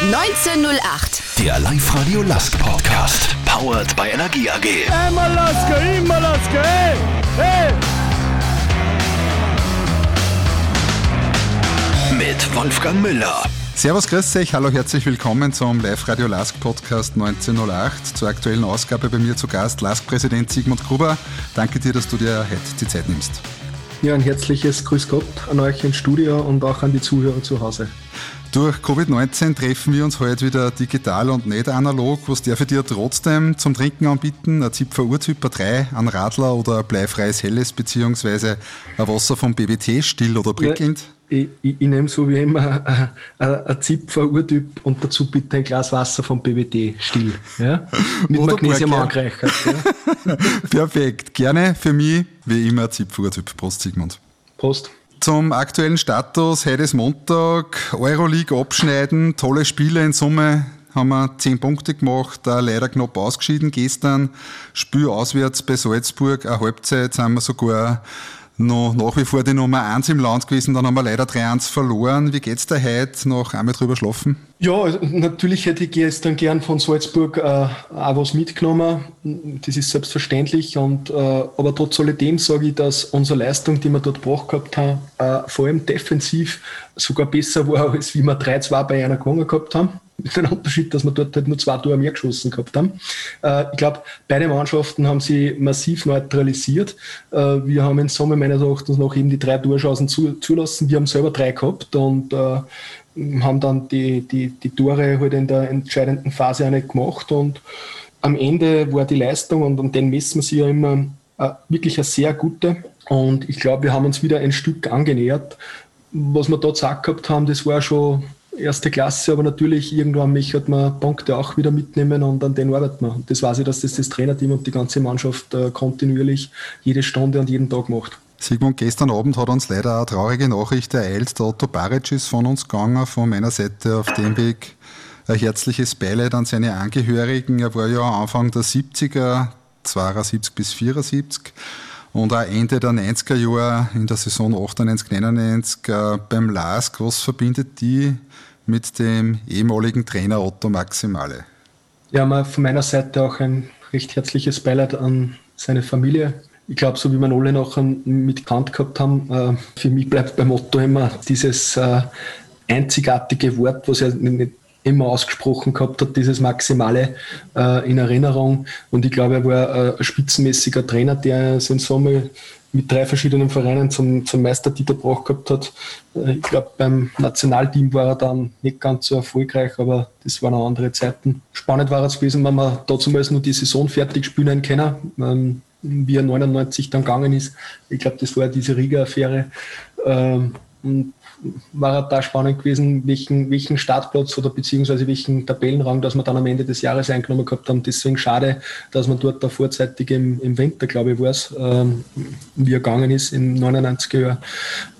1908. Der Live-Radio Lask Podcast. Powered by Energie AG. Einmal Laske, immer Laske, hey, hey. Mit Wolfgang Müller. Servus, grüß euch, hallo, herzlich willkommen zum Live-Radio Lask Podcast 1908. Zur aktuellen Ausgabe bei mir zu Gast Lask-Präsident Sigmund Gruber. Danke dir, dass du dir heute die Zeit nimmst. Ja, ein herzliches Grüß Gott an euch im Studio und auch an die Zuhörer zu Hause. Durch Covid-19 treffen wir uns heute wieder digital und nicht analog. Was darf ich dir trotzdem zum Trinken anbieten? Ein Zipfer Urtyper 3, ein Radler oder ein bleifreies Helles beziehungsweise ein Wasser vom BBT, still oder prickelnd? Ja ich, ich, ich nehme so wie immer ein Zipfer Urtyp und dazu bitte ein Glas Wasser vom BWD still. Ja? Mit Oder Magnesium angereichert. Ja? Perfekt. Gerne für mich wie immer Zipfer Urtyp. Prost, Sigmund. Prost. Zum aktuellen Status, heute ist Montag, Euroleague abschneiden, tolle Spiele in Summe, haben wir zehn Punkte gemacht, leider knapp ausgeschieden gestern, Spiel auswärts bei Salzburg, eine Halbzeit. Sind wir sogar noch nach wie vor die Nummer 1 im Land gewesen. Dann haben wir leider 3-1 verloren. Wie geht's dir heute noch einmal drüber schlafen? Ja, natürlich hätte ich gestern gern von Salzburg äh, auch was mitgenommen. Das ist selbstverständlich. Und, äh, aber trotz alledem sage ich, dass unsere Leistung, die wir dort gebracht gehabt haben, äh, vor allem defensiv sogar besser war, als wie wir 3-2 bei einer gewonnen gehabt haben mit dem Unterschied, dass wir dort halt nur zwei Tore mehr geschossen gehabt haben. Äh, ich glaube, beide Mannschaften haben sie massiv neutralisiert. Äh, wir haben in Summe meines Erachtens noch eben die drei Torschancen zu, zulassen. Wir haben selber drei gehabt und äh, haben dann die, die, die Tore halt in der entscheidenden Phase auch nicht gemacht. Und am Ende war die Leistung, und an den messen wir sie ja immer, äh, wirklich eine sehr gute. Und ich glaube, wir haben uns wieder ein Stück angenähert. Was wir dort gesagt gehabt haben, das war schon erste Klasse, aber natürlich irgendwann möchte man Punkte auch wieder mitnehmen und an denen arbeitet man. Und das weiß ich, dass das das Trainerteam und die ganze Mannschaft äh, kontinuierlich jede Stunde und jeden Tag macht. Sigmund, gestern Abend hat uns leider eine traurige Nachricht ereilt. Der Otto Baric ist von uns gegangen, von meiner Seite auf dem Weg. Ein herzliches Beileid an seine Angehörigen. Er war ja Anfang der 70er, 72 bis 74 und auch Ende der 90er Jahre in der Saison 98, 99 äh, beim LASK. Was verbindet die mit dem ehemaligen Trainer Otto Maximale? Ja, von meiner Seite auch ein recht herzliches Beileid an seine Familie. Ich glaube, so wie wir alle noch mitkannt gehabt haben, äh, für mich bleibt beim Otto immer dieses äh, einzigartige Wort, was er nicht immer ausgesprochen gehabt hat, dieses Maximale äh, in Erinnerung. Und ich glaube, er war ein spitzenmäßiger Trainer, der seinen Sommer mit drei verschiedenen Vereinen zum, zum Meistertitel gebracht gehabt hat. Äh, ich glaube, beim Nationalteam war er dann nicht ganz so erfolgreich, aber das waren auch andere Zeiten. Spannend war es gewesen, wenn wir dazu mal nur die Saison fertig spielen können, ähm, wie er 99 dann gegangen ist. Ich glaube, das war diese Riga-Affäre. Ähm, und war halt da spannend gewesen, welchen, welchen Startplatz oder beziehungsweise welchen Tabellenrang, dass wir dann am Ende des Jahres eingenommen gehabt haben. Deswegen schade, dass man dort da vorzeitig im, im Winter, glaube ich, war es, ähm, wie er gegangen ist, im 99er Jahr,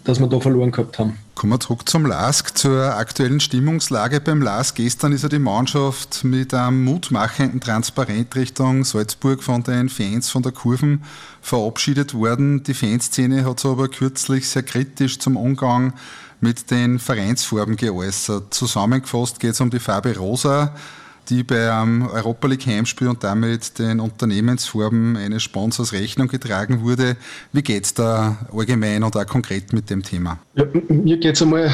dass wir da verloren gehabt haben. Kommen wir zurück zum LASK, zur aktuellen Stimmungslage beim LASK. Gestern ist ja die Mannschaft mit einem mutmachenden Transparent Richtung Salzburg von den Fans von der Kurven verabschiedet worden. Die Fanszene hat sich aber kürzlich sehr kritisch zum Umgang mit den Vereinsfarben geäußert. Zusammengefasst geht es um die Farbe Rosa, die bei einem Europa League Heimspiel und damit den Unternehmensfarben eines Sponsors Rechnung getragen wurde. Wie geht es da allgemein und auch konkret mit dem Thema? Ja, mir geht es einmal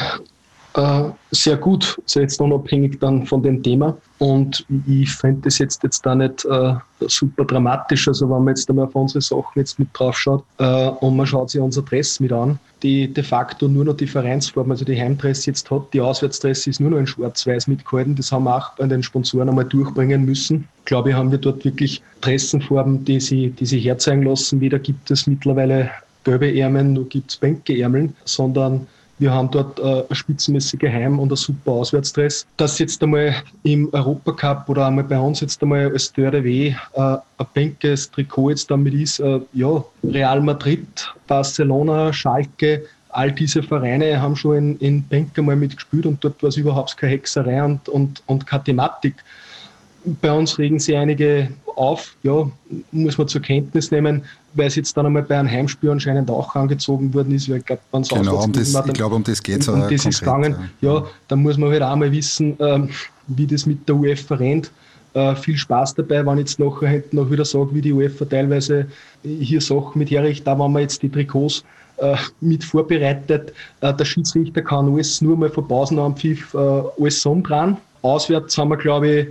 äh, sehr gut, also jetzt unabhängig dann von dem Thema. Und ich fände das jetzt, jetzt da nicht äh, super dramatisch. Also wenn man jetzt einmal auf unsere Sachen jetzt mit drauf schaut äh, und man schaut sich unser Dress mit an, die de facto nur noch die also die Heimdress jetzt hat, die Auswärtsdress ist nur noch in schwarz-weiß mitgehalten. Das haben wir auch bei den Sponsoren einmal durchbringen müssen. Ich glaube, ich, haben wir dort wirklich Dressenfarben, die sie, die sie herzeigen lassen. Weder gibt es mittlerweile gelbe Ärmeln, noch gibt es Bänkeärmeln, sondern wir haben dort äh, spitzenmäßige Heim- und ein super Auswärtsdress. Dass jetzt einmal im Europacup oder einmal bei uns jetzt einmal als DRW äh, ein Bänkes Trikot jetzt damit ist, äh, ja, Real Madrid, Barcelona, Schalke, all diese Vereine haben schon in, in Bänke mal mitgespielt und dort war es überhaupt keine Hexerei und, und, und keine Thematik. Bei uns regen sich einige auf, ja, muss man zur Kenntnis nehmen, weil es jetzt dann einmal bei einem Heimspiel anscheinend auch angezogen worden ist, weil ich glaube, wenn es genau, um das, dann, ich glaube, um das geht es um, um das ist gegangen. Ja. ja, dann muss man halt auch mal wissen, ähm, wie das mit der UEFA rennt. Äh, viel Spaß dabei, wenn ich jetzt nachher noch wieder sage, wie die UEFA teilweise hier Sachen mit herrichtet, da wenn man jetzt die Trikots äh, mit vorbereitet. Äh, der Schiedsrichter kann alles nur mal von Pausenanpfiff äh, alles umdrehen. Auswärts haben wir, glaube ich,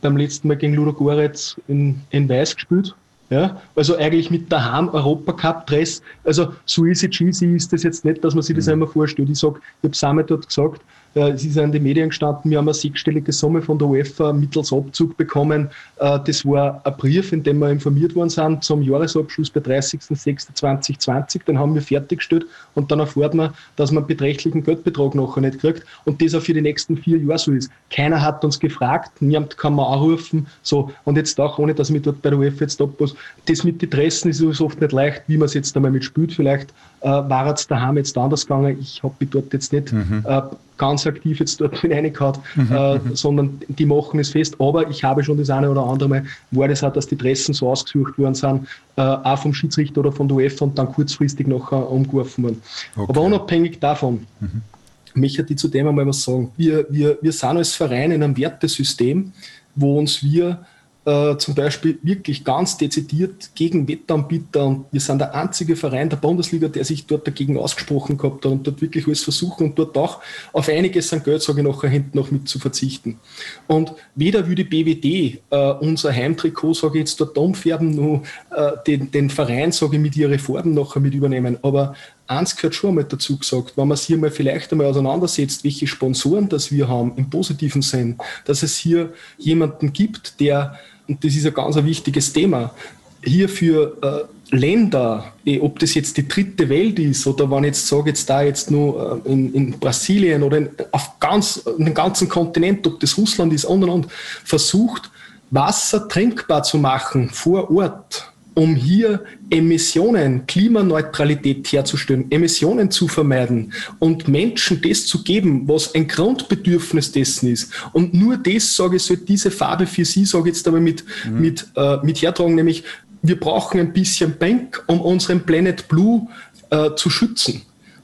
beim letzten Mal gegen Ludo Goretz in, in Weiß gespielt. Ja, also eigentlich mit daheim Europacup-Dress. Also so easy cheesy ist das jetzt nicht, dass man sich das mhm. einmal vorstellt. Ich sage, ich habe es einmal dort gesagt, äh, es ist in den Medien gestanden, wir haben eine sechsstellige Summe von der UEFA mittels Abzug bekommen. Äh, das war ein Brief, in dem wir informiert worden sind zum Jahresabschluss bei 30.06.2020. Den haben wir fertiggestellt und dann erfährt man, dass man einen beträchtlichen Geldbetrag nachher nicht kriegt und das auch für die nächsten vier Jahre so ist. Keiner hat uns gefragt, niemand kann man anrufen. So, und jetzt auch, ohne dass ich mich dort bei der UEFA jetzt abpasse, das mit den Dressen ist oft nicht leicht, wie man es jetzt einmal mit spielt. Vielleicht äh, war es daheim jetzt anders gegangen. Ich habe mich dort jetzt nicht mhm. äh, ganz aktiv jetzt dort mit reingehauen, mhm, äh, mhm. sondern die machen es fest. Aber ich habe schon das eine oder andere Mal, war das auch, dass die Dressen so ausgesucht worden sind, äh, auch vom Schiedsrichter oder von der UEFA und dann kurzfristig nachher umgeworfen worden. Okay. Aber unabhängig davon, mhm. möchte ich zu dem einmal was sagen. Wir, wir, wir sind als Verein in einem Wertesystem, wo uns wir äh, zum Beispiel wirklich ganz dezidiert gegen Wettanbieter und wir sind der einzige Verein der Bundesliga, der sich dort dagegen ausgesprochen gehabt hat und dort wirklich alles versuchen und dort auch auf einiges an Geld, sage ich nachher, hinten noch mit zu verzichten. Und weder würde BWD äh, unser Heimtrikot, sage ich jetzt, dort umfärben, nur äh, den, den Verein, sage ich, mit ihren Farben nachher mit übernehmen. Aber eins gehört schon einmal dazu gesagt, wenn man sich hier mal vielleicht einmal auseinandersetzt, welche Sponsoren das wir haben, im positiven Sinn, dass es hier jemanden gibt, der und das ist ein ganz wichtiges Thema, hier für äh, Länder, eh, ob das jetzt die dritte Welt ist oder wenn ich jetzt sage, jetzt da jetzt nur äh, in, in, Brasilien oder in, auf ganz, den ganzen Kontinent, ob das Russland ist und und und, versucht, Wasser trinkbar zu machen vor Ort um hier Emissionen, Klimaneutralität herzustellen, Emissionen zu vermeiden und Menschen das zu geben, was ein Grundbedürfnis dessen ist. Und nur das, sage ich, soll diese Farbe für Sie, sage ich jetzt aber mit, mhm. mit, äh, mit hertragen, nämlich wir brauchen ein bisschen Bank, um unseren Planet Blue äh, zu schützen.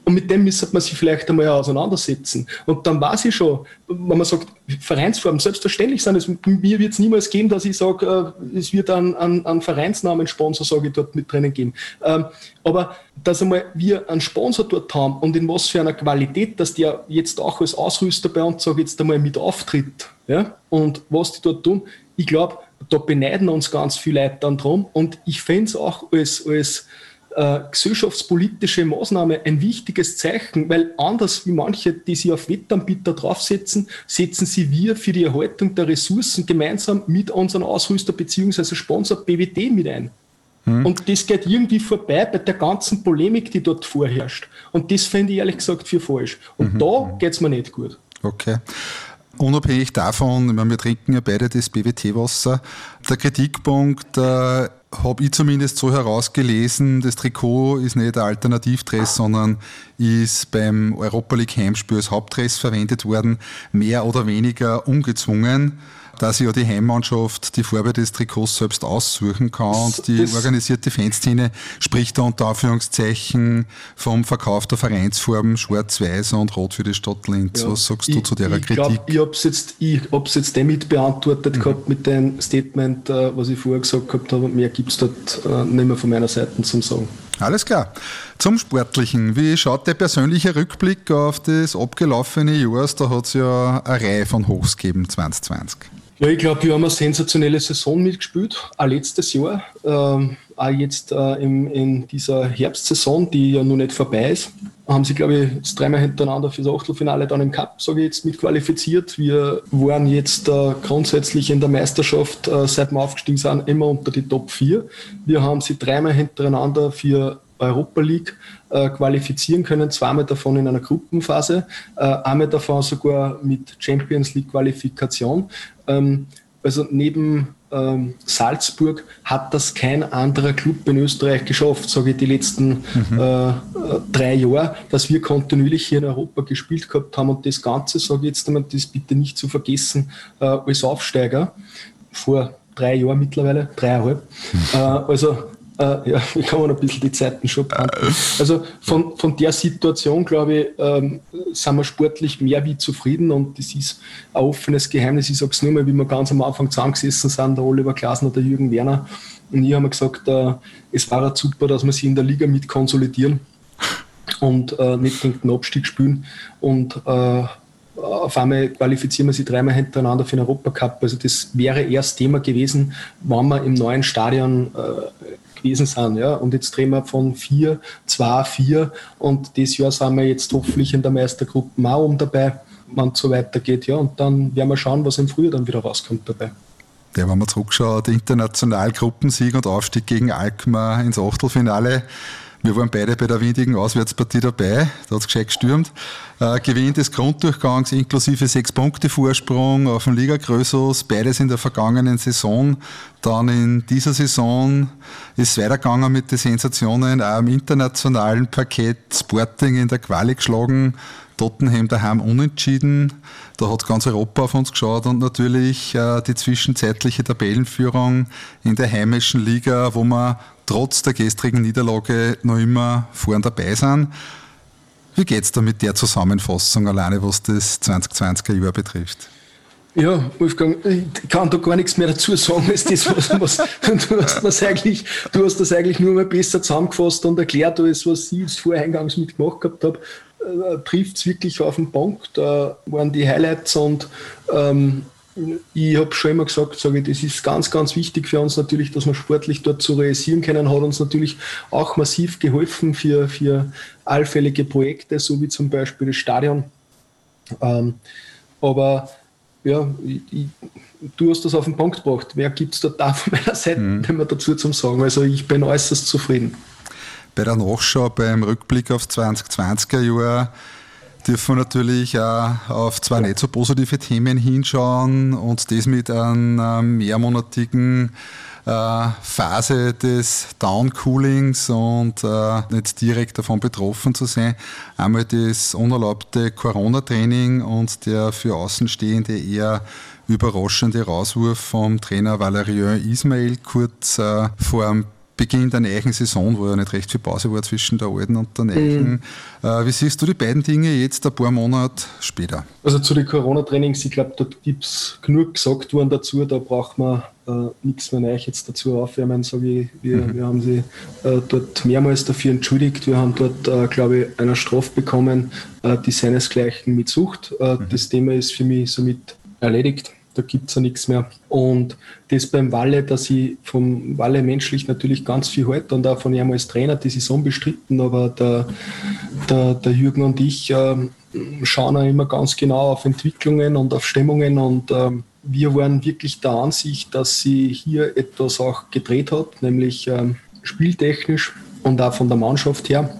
Und mit dem müsste man sich vielleicht einmal auseinandersetzen. Und dann weiß ich schon, wenn man sagt, Vereinsformen, selbstverständlich sind es, mir wird es niemals geben, dass ich sage, äh, es wird einen, einen, einen Vereinsnamensponsor, sage ich, dort mit drinnen geben. Ähm, aber dass einmal wir einen Sponsor dort haben und in was für einer Qualität, dass der jetzt auch als Ausrüster bei uns, sage ich jetzt einmal, mit auftritt, ja, und was die dort tun, ich glaube, da beneiden uns ganz viele Leute dann drum und ich fände es auch als, als äh, gesellschaftspolitische Maßnahme ein wichtiges Zeichen, weil anders wie manche, die sich auf Wettanbieter draufsetzen, setzen sie wir für die Erhaltung der Ressourcen gemeinsam mit unserem Ausrüster bzw. Sponsor BWD mit ein. Mhm. Und das geht irgendwie vorbei bei der ganzen Polemik, die dort vorherrscht. Und das finde ich ehrlich gesagt für falsch. Und mhm. da geht es mir nicht gut. Okay. Unabhängig davon, ich meine, wir trinken ja beide das BWT-Wasser. Der Kritikpunkt äh, habe ich zumindest so herausgelesen, das Trikot ist nicht ein Alternativdress, sondern ist beim Europa League Heimspiel als Hauptdress verwendet worden, mehr oder weniger ungezwungen dass sich ja die Heimmannschaft die Farbe des Trikots selbst aussuchen kann und die das organisierte Fanszene spricht da unter Anführungszeichen vom Verkauf der Vereinsfarben schwarz-weiß und rot für die Stadt Linz. Ja, Was sagst du zu der ich Kritik? Glaub, ich habe es jetzt, jetzt damit beantwortet mhm. gehabt mit dem Statement, äh, was ich vorher gesagt gehabt habe. Mehr gibt es dort äh, nicht mehr von meiner Seite zum Sagen. Alles klar. Zum Sportlichen. Wie schaut der persönliche Rückblick auf das abgelaufene Jahr? Da hat es ja eine Reihe von Hochs gegeben 2020. Ja, ich glaube, wir haben eine sensationelle Saison mitgespielt, auch letztes Jahr, ähm, auch jetzt äh, im, in dieser Herbstsaison, die ja noch nicht vorbei ist, haben sie, glaube ich, jetzt dreimal hintereinander für das Achtelfinale dann im Cup, sage ich jetzt, mitqualifiziert. Wir waren jetzt äh, grundsätzlich in der Meisterschaft, äh, seit wir aufgestiegen sind, immer unter die Top 4. Wir haben sie dreimal hintereinander für Europa League äh, qualifizieren können, zweimal davon in einer Gruppenphase, äh, einmal davon sogar mit Champions League Qualifikation. Ähm, also neben ähm, Salzburg hat das kein anderer Club in Österreich geschafft, sage ich die letzten mhm. äh, drei Jahre, dass wir kontinuierlich hier in Europa gespielt gehabt haben und das Ganze, sage ich jetzt einmal, das bitte nicht zu vergessen, äh, als Aufsteiger. vor drei Jahren mittlerweile, dreieinhalb. Mhm. Äh, also äh, ja, ich kann man ein bisschen die Zeiten schon behandeln. Also von, von der Situation, glaube ich, ähm, sind wir sportlich mehr wie zufrieden und das ist ein offenes Geheimnis. Ich sage es nur mal, wie wir ganz am Anfang zusammengesessen sind, der Oliver Glasner, der Jürgen Werner. Und ich habe gesagt, äh, es war super, dass wir sie in der Liga mit konsolidieren und äh, nicht gegen den Abstieg spielen. Und äh, auf einmal qualifizieren wir sie dreimal hintereinander für den Europacup. Also das wäre erst Thema gewesen, wenn wir im neuen Stadion äh, gewesen sind. Ja? Und jetzt drehen wir von 4, 2, 4 und dieses Jahr sind wir jetzt hoffentlich in der Meistergruppe auch um dabei, wenn es so weitergeht. Ja? Und dann werden wir schauen, was im Frühjahr dann wieder rauskommt dabei. Ja, wenn man zurückschaut, international Gruppensieg und Aufstieg gegen Alkmaar ins Achtelfinale. Wir waren beide bei der windigen Auswärtspartie dabei, da hat es gescheit gestürmt. Äh, Gewinn des Grunddurchgangs inklusive sechs Punkte Vorsprung auf dem Liga Größos, beides in der vergangenen Saison. Dann in dieser Saison ist es weitergegangen mit den Sensationen, auch im internationalen Parkett Sporting in der Quali geschlagen, Tottenham daheim unentschieden. Da hat ganz Europa auf uns geschaut und natürlich äh, die zwischenzeitliche Tabellenführung in der heimischen Liga, wo wir trotz der gestrigen Niederlage noch immer vorn dabei sind. Wie geht es da mit der Zusammenfassung alleine, was das 2020er Jahr betrifft? Ja, Wolfgang, ich kann da gar nichts mehr dazu sagen, als das, was, du, hast das eigentlich, du hast das eigentlich nur mal besser zusammengefasst und erklärt, alles, was ich vorher eingangs mitgemacht gehabt habe, äh, trifft es wirklich auf den Punkt. Da waren die Highlights und ähm, ich habe schon immer gesagt, sage ich, das ist ganz, ganz wichtig für uns natürlich, dass wir sportlich dort zu realisieren können, hat uns natürlich auch massiv geholfen für, für allfällige Projekte, so wie zum Beispiel das Stadion. Ähm, aber ja, ich, ich, du hast das auf den Punkt gebracht. Wer gibt es dort da von meiner Seite, mhm. dazu zum sagen? Also ich bin äußerst zufrieden. Bei der Nachschau, beim Rückblick aufs 2020er Jahr, dürfen wir natürlich auch auf zwei nicht so positive Themen hinschauen und das mit einer mehrmonatigen äh, Phase des Downcoolings und äh, nicht direkt davon betroffen zu sein. Einmal das unerlaubte Corona-Training und der für Außenstehende eher überraschende Rauswurf vom Trainer Valerian Ismail kurz äh, vor dem Beginn der neuen Saison, wo ja nicht recht viel Pause war zwischen der alten und der neuen. Mhm. Äh, wie siehst du die beiden Dinge jetzt ein paar Monate später? Also zu den Corona-Trainings, ich glaube, da gibt es genug gesagt worden dazu, da braucht man äh, nichts mehr Neues jetzt dazu aufwärmen, sage ich. Wir, mhm. wir haben sie äh, dort mehrmals dafür entschuldigt. Wir haben dort, äh, glaube ich, eine Strafe bekommen, äh, die seinesgleichen mit Sucht. Äh, mhm. Das Thema ist für mich somit erledigt da gibt es ja nichts mehr. Und das beim Walle, dass ich vom Walle menschlich natürlich ganz viel halte und auch von ihm als Trainer, das ist unbestritten, aber der, der, der Jürgen und ich äh, schauen auch immer ganz genau auf Entwicklungen und auf Stimmungen und äh, wir waren wirklich der Ansicht, dass sie hier etwas auch gedreht hat, nämlich äh, spieltechnisch und auch von der Mannschaft her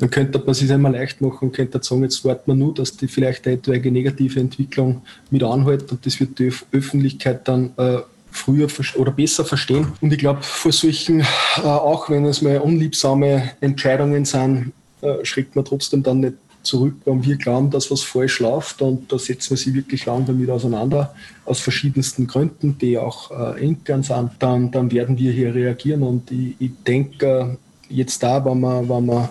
dann könnte man sich einmal leicht machen und könnte sagen, jetzt warten wir nur, dass die vielleicht eine etwaige negative Entwicklung mit anhält und das wird die Öffentlichkeit dann äh, früher oder besser verstehen. Und ich glaube, vor solchen, äh, auch wenn es mal unliebsame Entscheidungen sind, äh, schreckt man trotzdem dann nicht zurück, wenn wir glauben, dass was falsch läuft. Und da setzen wir sie wirklich lang damit auseinander, aus verschiedensten Gründen, die auch äh, intern sind, dann, dann werden wir hier reagieren. Und ich, ich denke, jetzt da, wenn man, wenn man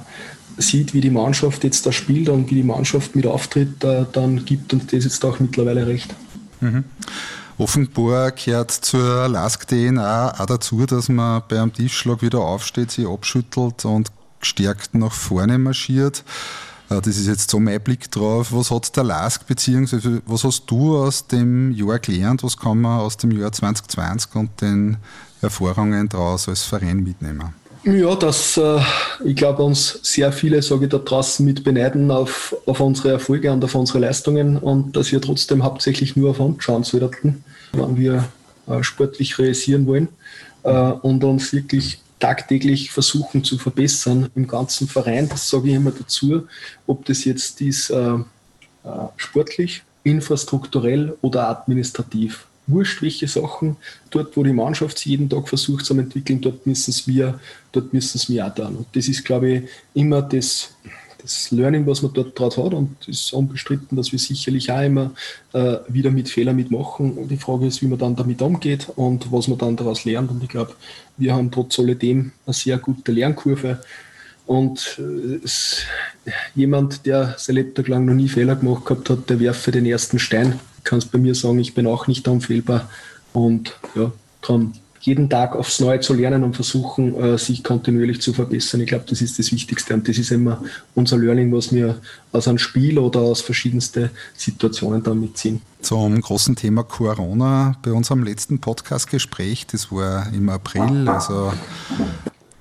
sieht, wie die Mannschaft jetzt da spielt und wie die Mannschaft mit auftritt, dann gibt uns das jetzt auch mittlerweile recht. Mhm. Offenbar gehört zur Lask-DNA auch dazu, dass man beim Tiefschlag wieder aufsteht, sich abschüttelt und gestärkt nach vorne marschiert. Äh, das ist jetzt so mein Blick drauf. Was hat der Lask, beziehungsweise was hast du aus dem Jahr gelernt? Was kann man aus dem Jahr 2020 und den Erfahrungen daraus als Verein mitnehmen? Ja, dass äh, ich glaube, uns sehr viele, sage ich da draußen, mit beneiden auf, auf unsere Erfolge und auf unsere Leistungen und dass wir trotzdem hauptsächlich nur auf uns schauen sollten, wenn wir äh, sportlich realisieren wollen äh, und uns wirklich tagtäglich versuchen zu verbessern im ganzen Verein. Das sage ich immer dazu, ob das jetzt ist äh, äh, sportlich, infrastrukturell oder administrativ wurscht, welche Sachen. Dort, wo die Mannschaft sich jeden Tag versucht zu entwickeln, dort müssen es wir, dort müssen es wir auch tun. Und das ist, glaube ich, immer das, das Learning, was man dort draus hat und es ist unbestritten, dass wir sicherlich auch immer äh, wieder mit Fehlern mitmachen. Und die Frage ist, wie man dann damit umgeht und was man dann daraus lernt. Und ich glaube, wir haben trotz alledem eine sehr gute Lernkurve. Und äh, es, jemand, der sein Lebtag lang noch nie Fehler gemacht gehabt hat, der werfe den ersten Stein. Du kannst bei mir sagen, ich bin auch nicht unfehlbar. Und ja, darum jeden Tag aufs Neue zu lernen und versuchen, äh, sich kontinuierlich zu verbessern. Ich glaube, das ist das Wichtigste und das ist immer unser Learning, was wir aus einem Spiel oder aus verschiedensten Situationen dann mitziehen. Zum großen Thema Corona bei unserem letzten Podcast-Gespräch, das war im April, also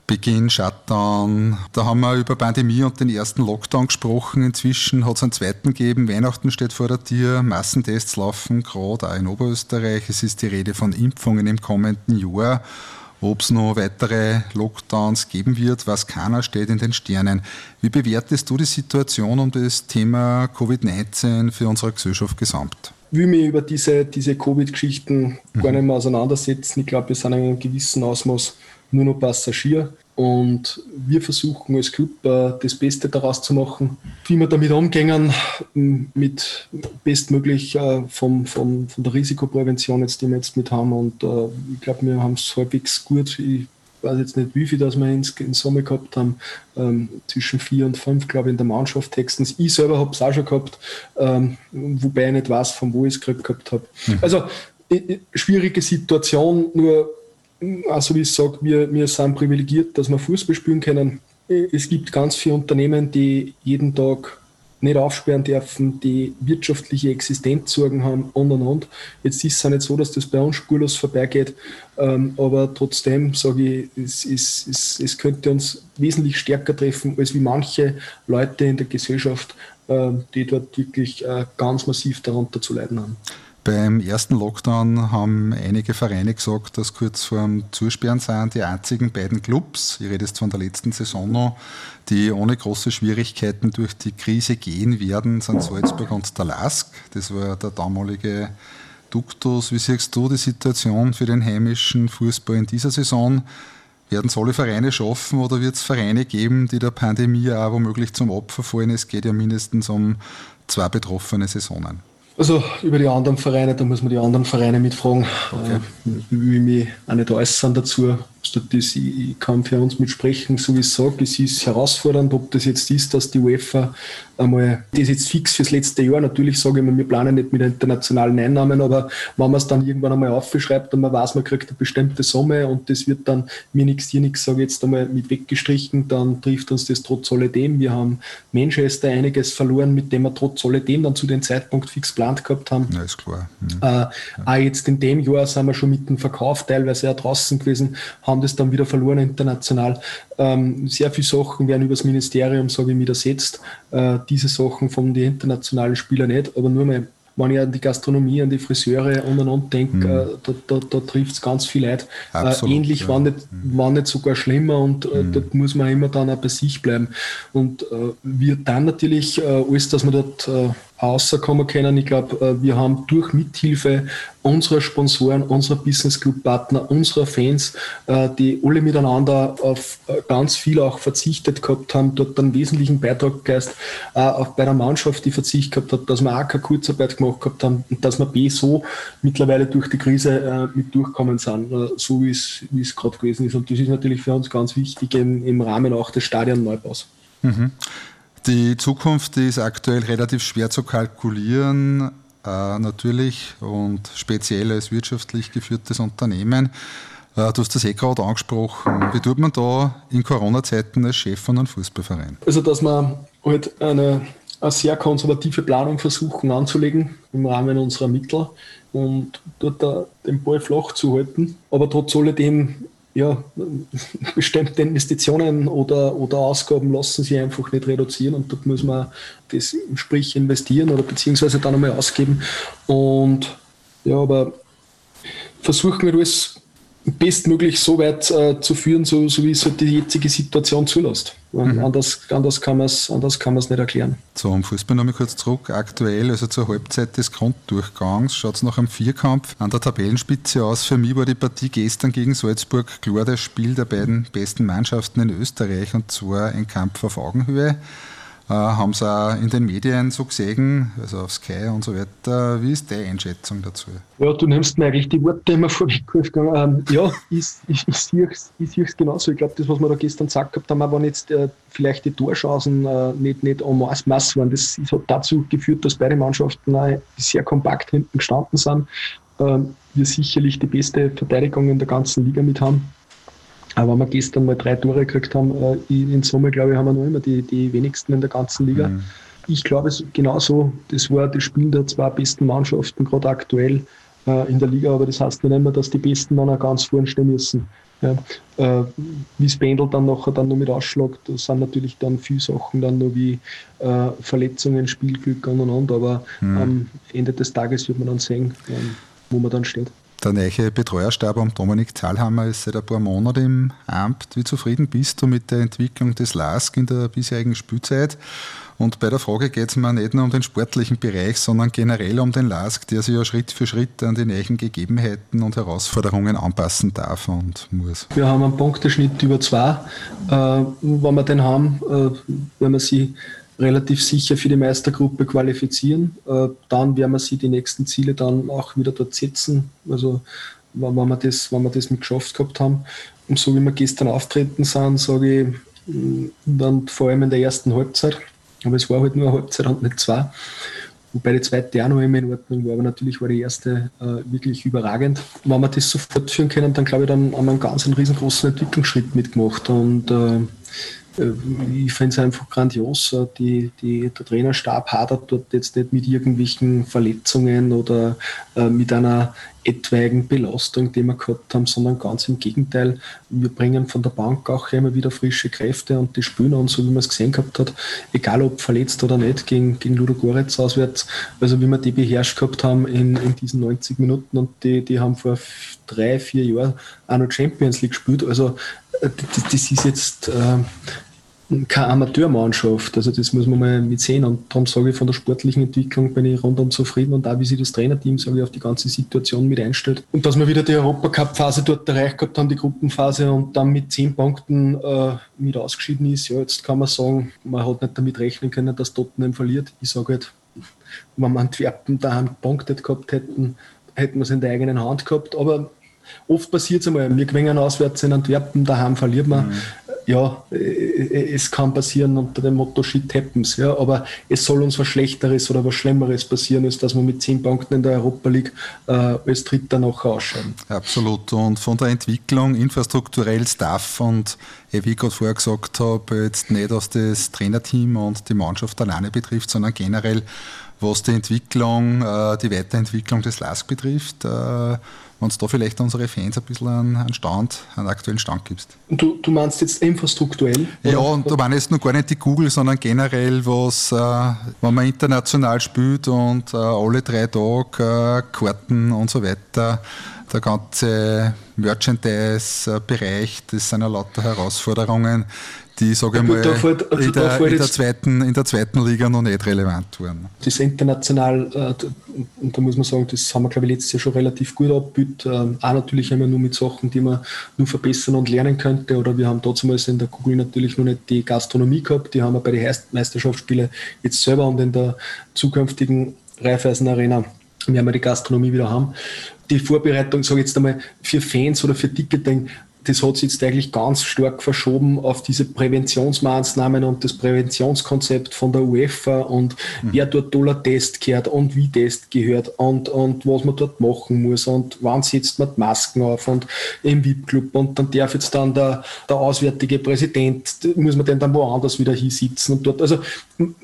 Beginn, Shutdown. Da haben wir über Pandemie und den ersten Lockdown gesprochen. Inzwischen hat es einen zweiten gegeben. Weihnachten steht vor der Tür. Massentests laufen gerade auch in Oberösterreich. Es ist die Rede von Impfungen im kommenden Jahr. Ob es noch weitere Lockdowns geben wird, was keiner steht in den Sternen. Wie bewertest du die Situation um das Thema Covid-19 für unsere Gesellschaft gesamt? Ich will mich über diese, diese Covid-Geschichten mhm. gar nicht mehr auseinandersetzen. Ich glaube, wir sind in einem gewissen Ausmaß nur noch Passagier. Und wir versuchen als Club äh, das Beste daraus zu machen, wie wir damit umgehen, mit bestmöglich äh, vom, vom, von der Risikoprävention, jetzt, die wir jetzt mit haben. Und äh, ich glaube, wir haben es halbwegs gut. Ich weiß jetzt nicht, wie viel das wir in, in Summe gehabt haben, ähm, zwischen vier und fünf, glaube ich, in der Mannschaft textens. Ich selber habe es auch schon gehabt, ähm, wobei ich nicht weiß, von wo ich es gehabt habe. Mhm. Also, schwierige Situation, nur also wie ich sage, wir, wir sind privilegiert, dass wir Fußball spielen können. Es gibt ganz viele Unternehmen, die jeden Tag nicht aufsperren dürfen, die wirtschaftliche Existenzsorgen haben und und und. Jetzt ist es nicht so, dass das bei uns spurlos vorbeigeht, ähm, aber trotzdem sage ich, es, es, es, es, könnte uns wesentlich stärker treffen, als wie manche Leute in der Gesellschaft, äh, die dort wirklich äh, ganz massiv darunter zu leiden haben. Beim ersten Lockdown haben einige Vereine gesagt, dass kurz vor dem Zusperren sind die einzigen beiden Clubs, ich rede jetzt von der letzten Saison noch, die ohne große Schwierigkeiten durch die Krise gehen werden, sind Salzburg und der LASK. Das war der damalige Duktus. Wie siehst du die Situation für den heimischen Fußball in dieser Saison? Werden es alle Vereine schaffen oder wird es Vereine geben, die der Pandemie auch womöglich zum Opfer fallen? Es geht ja mindestens um zwei betroffene Saisonen. Also über die anderen Vereine, da muss man die anderen Vereine mitfragen. Okay. Äh, will mich auch nicht äußern dazu. Das, ich kann für uns mitsprechen, so wie ich sage, es ist herausfordernd, ob das jetzt ist, dass die UEFA einmal, das jetzt fix fürs letzte Jahr, natürlich sage ich mal, wir planen nicht mit internationalen Einnahmen, aber wenn man es dann irgendwann einmal aufschreibt und man weiß, man kriegt eine bestimmte Summe und das wird dann mir nichts, dir nichts, sage ich jetzt einmal mit weggestrichen, dann trifft uns das trotz alledem. Wir haben Manchester einiges verloren, mit dem wir trotz alledem dann zu dem Zeitpunkt fix geplant gehabt haben. Ja, ist klar. Mhm. Äh. Auch jetzt in dem Jahr sind wir schon mit dem Verkauf teilweise ja draußen gewesen, haben haben das dann wieder verloren international. Ähm, sehr viele Sachen werden über das Ministerium, sage ich, widersetzt. Äh, diese Sachen von den internationalen Spielern nicht, aber nur mal wenn ich an die Gastronomie, an die Friseure und und und denke, mhm. da, da, da trifft es ganz viel Leid. Äh, ähnlich, ja. war, nicht, mhm. war nicht sogar schlimmer und mhm. dort muss man immer dann auch bei sich bleiben. Und äh, wir dann natürlich äh, alles, dass wir dort äh, rauskommen können. Ich glaube, äh, wir haben durch Mithilfe unserer Sponsoren, unserer Business Club Partner, unserer Fans, äh, die alle miteinander auf äh, ganz viel auch verzichtet gehabt haben, dort einen wesentlichen Beitrag geleistet, auch bei der Mannschaft, die Verzicht gehabt hat, dass wir auch keine Kurzarbeit gemacht gehabt haben und dass wir B so mittlerweile durch die Krise mit durchkommen sind, so wie es, wie es gerade gewesen ist. Und das ist natürlich für uns ganz wichtig im, im Rahmen auch des Stadionneubaus. Mhm. Die Zukunft ist aktuell relativ schwer zu kalkulieren, äh, natürlich, und speziell als wirtschaftlich geführtes Unternehmen. Äh, du hast das eh gerade angesprochen. Wie tut man da in Corona-Zeiten als Chef von einem Fußballverein? Also, dass man halt eine, eine sehr konservative Planung versuchen anzulegen im Rahmen unserer Mittel und dort den Ball flach zu halten. Aber trotz alledem ja, bestimmte Investitionen oder, oder Ausgaben lassen sich einfach nicht reduzieren und dort muss man das sprich investieren oder beziehungsweise dann einmal ausgeben. Und ja, aber versuchen wir alles bestmöglich so weit äh, zu führen, so, so wie es halt die jetzige Situation zulässt. Mhm. Anders, anders kann man es nicht erklären. Zum Fußball nochmal kurz zurück. Aktuell, also zur Halbzeit des Grunddurchgangs, schaut es nach einem Vierkampf an der Tabellenspitze aus. Für mich war die Partie gestern gegen Salzburg klar das Spiel der beiden besten Mannschaften in Österreich und zwar ein Kampf auf Augenhöhe. Äh, haben sie auch in den Medien so gesehen, also auf Sky und so weiter. Wie ist deine Einschätzung dazu? Ja, du nimmst mir eigentlich die Worte immer vorweg. Ähm, ja, ich, ich, ich sehe es genauso. Ich glaube, das, was wir da gestern gesagt haben, waren jetzt äh, vielleicht die Torchancen äh, nicht, nicht en masse, masse waren. Das hat dazu geführt, dass beide Mannschaften äh, sehr kompakt hinten gestanden sind. Ähm, wir sicherlich die beste Verteidigung in der ganzen Liga mit haben. Aber wenn wir gestern mal drei Tore gekriegt haben, äh, in Summe, glaube ich, haben wir noch immer die, die wenigsten in der ganzen Liga. Mhm. Ich glaube, es genauso, das war das Spiel der zwei besten Mannschaften, gerade aktuell äh, in der Liga, aber das heißt nicht immer, dass die Besten dann auch ganz vorne stehen müssen. Ja, äh, wie es Pendel dann nachher dann noch mit ausschlägt, da sind natürlich dann viele Sachen dann noch wie äh, Verletzungen, Spielglück und und und, aber mhm. am Ende des Tages wird man dann sehen, ähm, wo man dann steht. Der neue Betreuerstab am Dominik Zahlhammer ist seit ein paar Monaten im Amt. Wie zufrieden bist du mit der Entwicklung des LASK in der bisherigen Spielzeit? Und bei der Frage geht es mir nicht nur um den sportlichen Bereich, sondern generell um den LASK, der sich ja Schritt für Schritt an die neuen Gegebenheiten und Herausforderungen anpassen darf und muss. Wir haben einen Punkteschnitt über zwei. Äh, wenn wir den haben, äh, wenn wir sie relativ sicher für die Meistergruppe qualifizieren. Äh, dann werden wir sie die nächsten Ziele dann auch wieder dort setzen. Also wenn wir das, wenn wir das mit geschafft gehabt haben. Und so wie wir gestern auftreten sind, sage ich, mm, dann vor allem in der ersten Halbzeit. Aber es war halt nur eine Halbzeit und nicht zwei. Wobei die zweite auch noch immer in Ordnung war, aber natürlich war die erste äh, wirklich überragend. Wenn wir das so fortführen können, dann glaube ich, dann haben wir einen ganz einen riesengroßen Entwicklungsschritt mitgemacht. Und äh, ich finde es einfach grandios. Äh, die, die, der Trainerstab hadert dort jetzt nicht mit irgendwelchen Verletzungen oder äh, mit einer etwaigen Belastung, die wir gehabt haben, sondern ganz im Gegenteil. Wir bringen von der Bank auch immer wieder frische Kräfte und die spielen an, so wie man es gesehen gehabt hat, egal ob verletzt oder nicht, gegen, gegen Ludogorets auswärts. Also wie wir die beherrscht gehabt haben in, in diesen 90 Minuten und die, die haben vor drei, vier Jahren auch noch Champions League gespielt. Also das, das ist jetzt äh, keine Amateurmannschaft. Also das muss man mal mit sehen. Und darum sage ich, von der sportlichen Entwicklung bin ich rundum zufrieden und auch wie sich das Trainerteam, ich, auf die ganze Situation mit einstellt. Und dass wir wieder die Europacup-Phase dort erreicht gehabt haben, die Gruppenphase und dann mit zehn Punkten äh, mit ausgeschieden ist, ja, jetzt kann man sagen, man hat nicht damit rechnen können, dass Tottenham verliert. Ich sage halt, wenn wir Antwerpen daheim gepunktet gehabt hätten, hätten wir es in der eigenen Hand gehabt. Aber oft passiert es einmal, wir gewinnen auswärts in Antwerpen, daheim verliert man. Mhm ja, äh, äh, es kann passieren unter dem Motto Shit happens, ja, aber es soll uns was Schlechteres oder was Schlimmeres passieren, als dass wir mit zehn Punkten in der Europa League äh, als Dritter nachher ausscheiden. Absolut. Und von der Entwicklung infrastrukturell Staff und wie ich gerade vorher gesagt habe, jetzt nicht, was das Trainerteam und die Mannschaft alleine betrifft, sondern generell, was die Entwicklung, äh, die Weiterentwicklung des LASK betrifft wenn du da vielleicht unsere Fans ein bisschen einen, Stand, einen aktuellen Stand gibst. Du, du meinst jetzt infrastrukturell? Ja, und da meine jetzt nur gar nicht die Google, sondern generell, was, äh, wenn man international spielt und äh, alle drei Tage äh, Karten und so weiter, der ganze Merchandise-Bereich, das sind ja lauter Herausforderungen, die, sage ich mal, fällt, in, der, in, der zweiten, in der zweiten Liga noch nicht relevant waren. Das international, äh, und da muss man sagen, das haben wir, glaube ich, letztes Jahr schon relativ gut abgebildet. Ähm, auch natürlich immer nur mit Sachen, die man nur verbessern und lernen könnte. Oder wir haben damals in der Google natürlich noch nicht die Gastronomie gehabt, die haben wir bei den Meisterschaftsspielen jetzt selber und in der zukünftigen Raiffeisen Arena werden wir die Gastronomie wieder haben. Die Vorbereitung, sage ich jetzt einmal, für Fans oder für Ticketing das hat sich jetzt eigentlich ganz stark verschoben auf diese Präventionsmaßnahmen und das Präventionskonzept von der UEFA und mhm. wer dort toller Test gehört und wie Test gehört und, und was man dort machen muss und wann setzt man die Masken auf und im VIP-Club und dann darf jetzt dann der, der auswärtige Präsident, muss man den dann woanders wieder hinsitzen und dort, also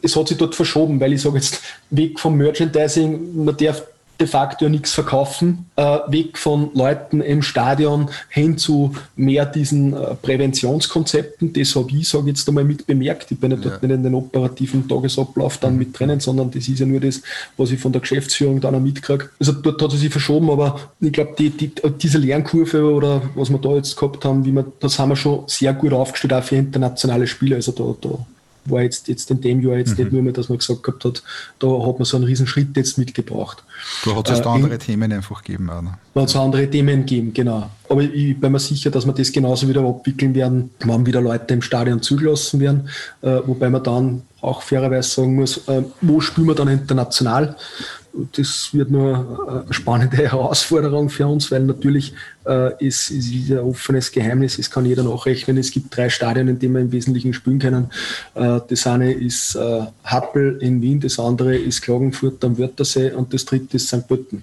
es hat sich dort verschoben, weil ich sage jetzt, weg vom Merchandising, man darf de facto ja nichts verkaufen, äh, weg von Leuten im Stadion hin zu mehr diesen äh, Präventionskonzepten. Das habe ich, sage jetzt einmal, mit bemerkt. Ich bin ja dort nicht in den operativen Tagesablauf dann mit drinnen, sondern das ist ja nur das, was ich von der Geschäftsführung dann auch mitkriege. Also dort hat es sich verschoben, aber ich glaube, die, die, diese Lernkurve oder was wir da jetzt gehabt haben, wie wir, das haben wir schon sehr gut aufgestellt, auch für internationale Spiele. Also da, da war jetzt, jetzt in dem Jahr jetzt mhm. nicht nur mehr, dass man gesagt gehabt hat, da hat man so einen riesen Schritt jetzt mitgebracht. Da hat es äh, andere in, Themen einfach gegeben. Ne? Da hat es andere Themen gegeben, genau. Aber ich bin mir sicher, dass wir das genauso wieder abwickeln werden, wann wieder Leute im Stadion zugelassen werden, äh, wobei wir dann auch fairerweise sagen muss, äh, wo spielen wir dann international? Das wird nur eine spannende Herausforderung für uns, weil natürlich äh, ist, ist ein offenes Geheimnis, es kann jeder nachrechnen. Es gibt drei Stadien, in denen wir im Wesentlichen spielen können. Äh, das eine ist äh, Happel in Wien, das andere ist Klagenfurt am Wörthersee und das dritte ist St. Pölten.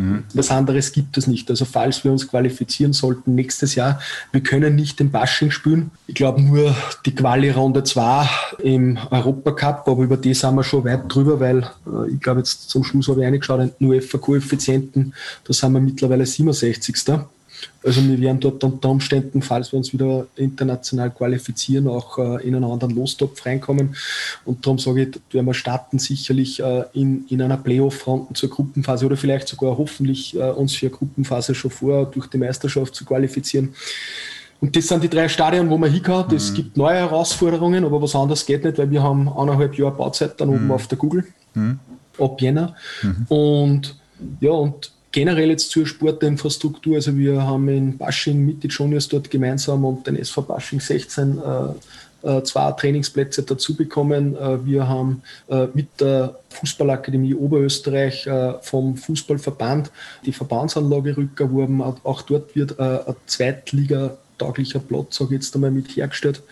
Mhm. Was anderes gibt es nicht. Also falls wir uns qualifizieren sollten nächstes Jahr, wir können nicht den Bashing spielen. Ich glaube nur die Quali-Runde 2 im Europacup, aber über die sind wir schon weit drüber, weil äh, ich glaube jetzt zum Schluss habe ich reingeschaut, den UEFA-Koeffizienten, da sind wir mittlerweile 67. Also wir werden dort unter Umständen, falls wir uns wieder international qualifizieren, auch äh, in einen anderen Lostopf reinkommen. Und darum sage ich, werden wir starten sicherlich äh, in, in einer Playoff-Fronten zur Gruppenphase oder vielleicht sogar hoffentlich äh, uns für eine Gruppenphase schon vor durch die Meisterschaft zu qualifizieren. Und das sind die drei Stadien, wo man hinkommt. Es mhm. gibt neue Herausforderungen, aber was anderes geht nicht, weil wir haben eineinhalb Jahre Bauzeit dann oben mhm. auf der Google mhm. ab Jänner. Mhm. Und ja, und generell jetzt zur Sportinfrastruktur. Also wir haben in Basching mit den Juniors dort gemeinsam und den SV Basching 16 äh, äh, zwei Trainingsplätze dazu bekommen. Äh, wir haben äh, mit der Fußballakademie Oberösterreich äh, vom Fußballverband die Verbandsanlage rückerworben. Auch dort wird ein Zweitliga tauglicher Platz, sage ich jetzt einmal, mit hergestellt.